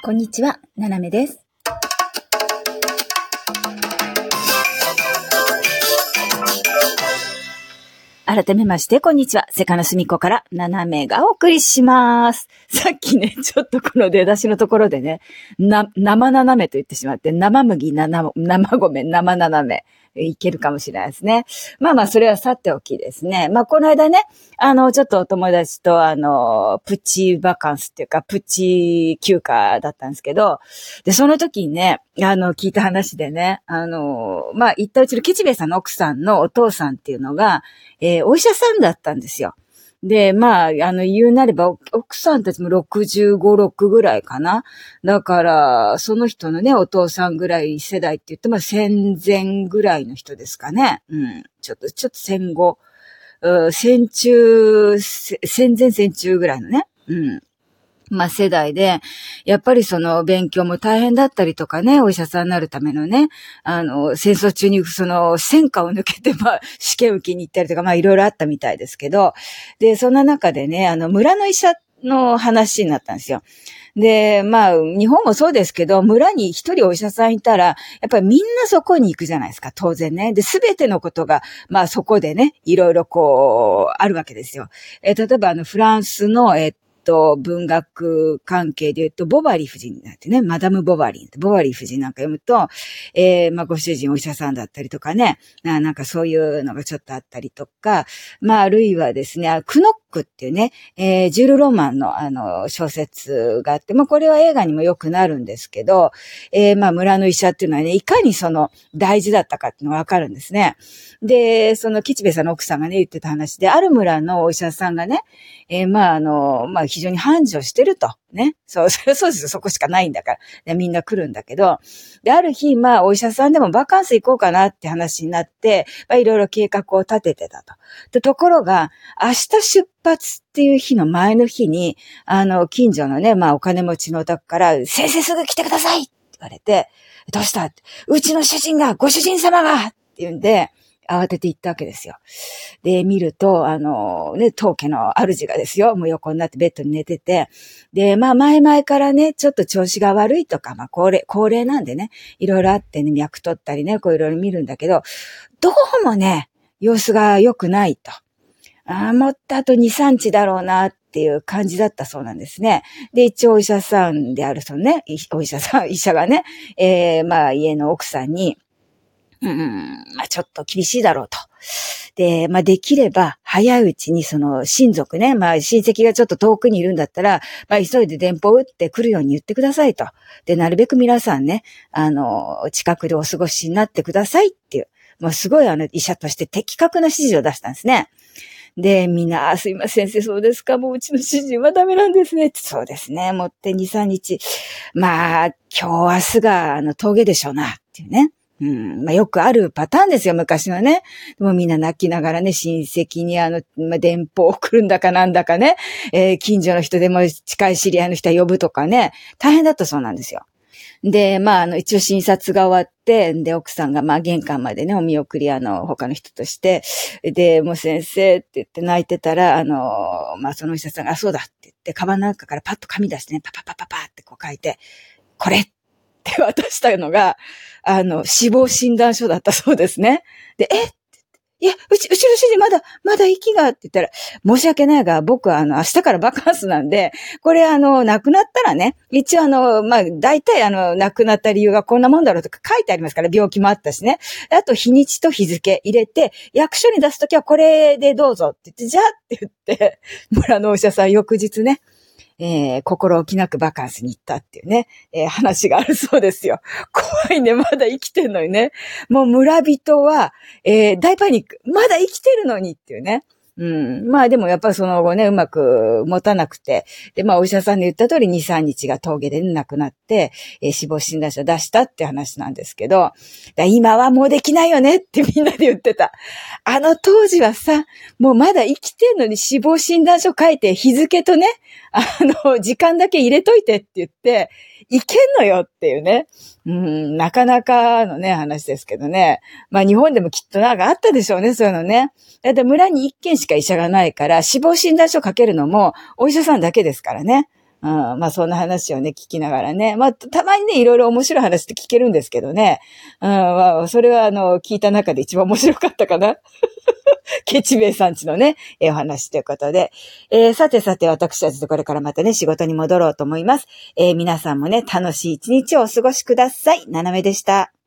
こんにちは、ななめです。改めまして、こんにちは。セカのすみこから、ななめがお送りします。さっきね、ちょっとこの出だしのところでね、な、生ななめと言ってしまって、生麦、生、生米、生ななめ。いけるかもしれないですね。まあまあ、それはさておきですね。まあ、この間ね、あの、ちょっとお友達と、あの、プチバカンスっていうか、プチ休暇だったんですけど、で、その時にね、あの、聞いた話でね、あの、まあ、言ったうちの吉兵衛さんの奥さんのお父さんっていうのが、えー、お医者さんだったんですよ。で、まあ、あの、言うなれば、奥さんたちも65、6ぐらいかな。だから、その人のね、お父さんぐらい世代って言っても戦前ぐらいの人ですかね。うん。ちょっと、ちょっと戦後、戦中、戦前戦中ぐらいのね。うん。まあ世代で、やっぱりその勉強も大変だったりとかね、お医者さんになるためのね、あの、戦争中にその戦火を抜けて、まあ 試験受けに行ったりとか、まあいろいろあったみたいですけど、で、そんな中でね、あの、村の医者の話になったんですよ。で、まあ、日本もそうですけど、村に一人お医者さんいたら、やっぱりみんなそこに行くじゃないですか、当然ね。で、すべてのことが、まあそこでね、いろいろこう、あるわけですよ。え例えばあの、フランスの、えっと、文学関係で言うと、ボバリー夫人になんてね、マダム・ボバリー。ボバリー夫人なんか読むと、えー、まあ、ご主人お医者さんだったりとかね、なんかそういうのがちょっとあったりとか、まあ、あるいはですね、クノックっていうね、えー、ジュル・ロマンのあの、小説があって、まあ、これは映画にもよくなるんですけど、えー、まあ、村の医者っていうのはね、いかにその、大事だったかっていうのがわかるんですね。で、その、吉兵衛さんの奥さんがね、言ってた話で、ある村のお医者さんがね、えー、まあ、あの、まあ、非常に繁盛してると。ね。そう、そうですよ。そこしかないんだから。でみんな来るんだけど。で、ある日、まあ、お医者さんでもバカンス行こうかなって話になって、まあ、いろいろ計画を立ててたと。で、ところが、明日出発っていう日の前の日に、あの、近所のね、まあ、お金持ちのお宅から、先生すぐ来てくださいって言われて、どうしたうちの主人が、ご主人様がって言うんで、慌てて行ったわけですよ。で、見ると、あの、ね、当家の主がですよ、もう横になってベッドに寝てて、で、まあ前々からね、ちょっと調子が悪いとか、まあ高齢、高齢なんでね、いろいろあってね、脈取ったりね、こういろいろ見るんだけど、どうもね、様子が良くないと。ああ、もっとあと2、3日だろうなっていう感じだったそうなんですね。で、一応お医者さんであるそのね、お医者さん、医者がね、えー、まあ家の奥さんに、うん、まあちょっと厳しいだろうと。で、まあできれば早いうちにその親族ね、まあ親戚がちょっと遠くにいるんだったら、まあ急いで電報打ってくるように言ってくださいと。で、なるべく皆さんね、あの、近くでお過ごしになってくださいっていう、もうすごいあの医者として的確な指示を出したんですね。で、みんな、すいません、先生、そうですか、もううちの主人はダメなんですね。そうですね、もって2、3日。まあ、今日、明日が、あの、峠でしょうな、っていうね。うん。まあ、よくあるパターンですよ、昔はね。もうみんな泣きながらね、親戚にあの、まあ、電報を送るんだかなんだかね、えー、近所の人でも近い知り合いの人は呼ぶとかね、大変だったそうなんですよ。で、まあ、あの、一応診察が終わって、で、奥さんが、まあ、玄関までね、お見送り、あの、他の人として、で、もう先生って言って泣いてたら、あの、まあ、その医者さんが、あ、そうだって言って、カバンの中からパッと紙出してね、パパパパパってこう書いて、これっ渡したのが、あの、死亡診断書だったそうですね。で、え？いや、うち、うちの主人まだ、まだ息がって言ったら、申し訳ないが、僕はあの、明日からバカンスなんで、これあの、亡くなったらね、一応あの、まあ、大体あの、亡くなった理由がこんなもんだろうとか書いてありますから、病気もあったしね。あと、日にちと日付入れて、役所に出すときはこれでどうぞって言って、じゃあって言って、村のお医者さん翌日ね、えー、心置きなくバカンスに行ったっていうね、えー、話があるそうですよ。怖いね、まだ生きてんのにね。もう村人は、えー、大パニック。まだ生きてるのにっていうね。うん。まあでもやっぱりその後ね、うまく持たなくて、で、まあお医者さんで言った通り2、3日が峠で亡くなって、えー、死亡診断書出したって話なんですけど、今はもうできないよねってみんなで言ってた。あの当時はさ、もうまだ生きてんのに死亡診断書書いて日付とね、あの、時間だけ入れといてって言って、いけんのよっていうね。うん、なかなかのね、話ですけどね。まあ日本でもきっとなんかあったでしょうね、そういうのね。だって村に一軒しか医者がないから、死亡診断書かけるのもお医者さんだけですからね。うん、まあそんな話をね、聞きながらね。まあたまにね、いろいろ面白い話って聞けるんですけどね。うん、まあそれはあの、聞いた中で一番面白かったかな。ケチベイさんちのね、えお話ということで。えー、さてさて私たちとこれからまたね、仕事に戻ろうと思います。えー、皆さんもね、楽しい一日をお過ごしください。ななめでした。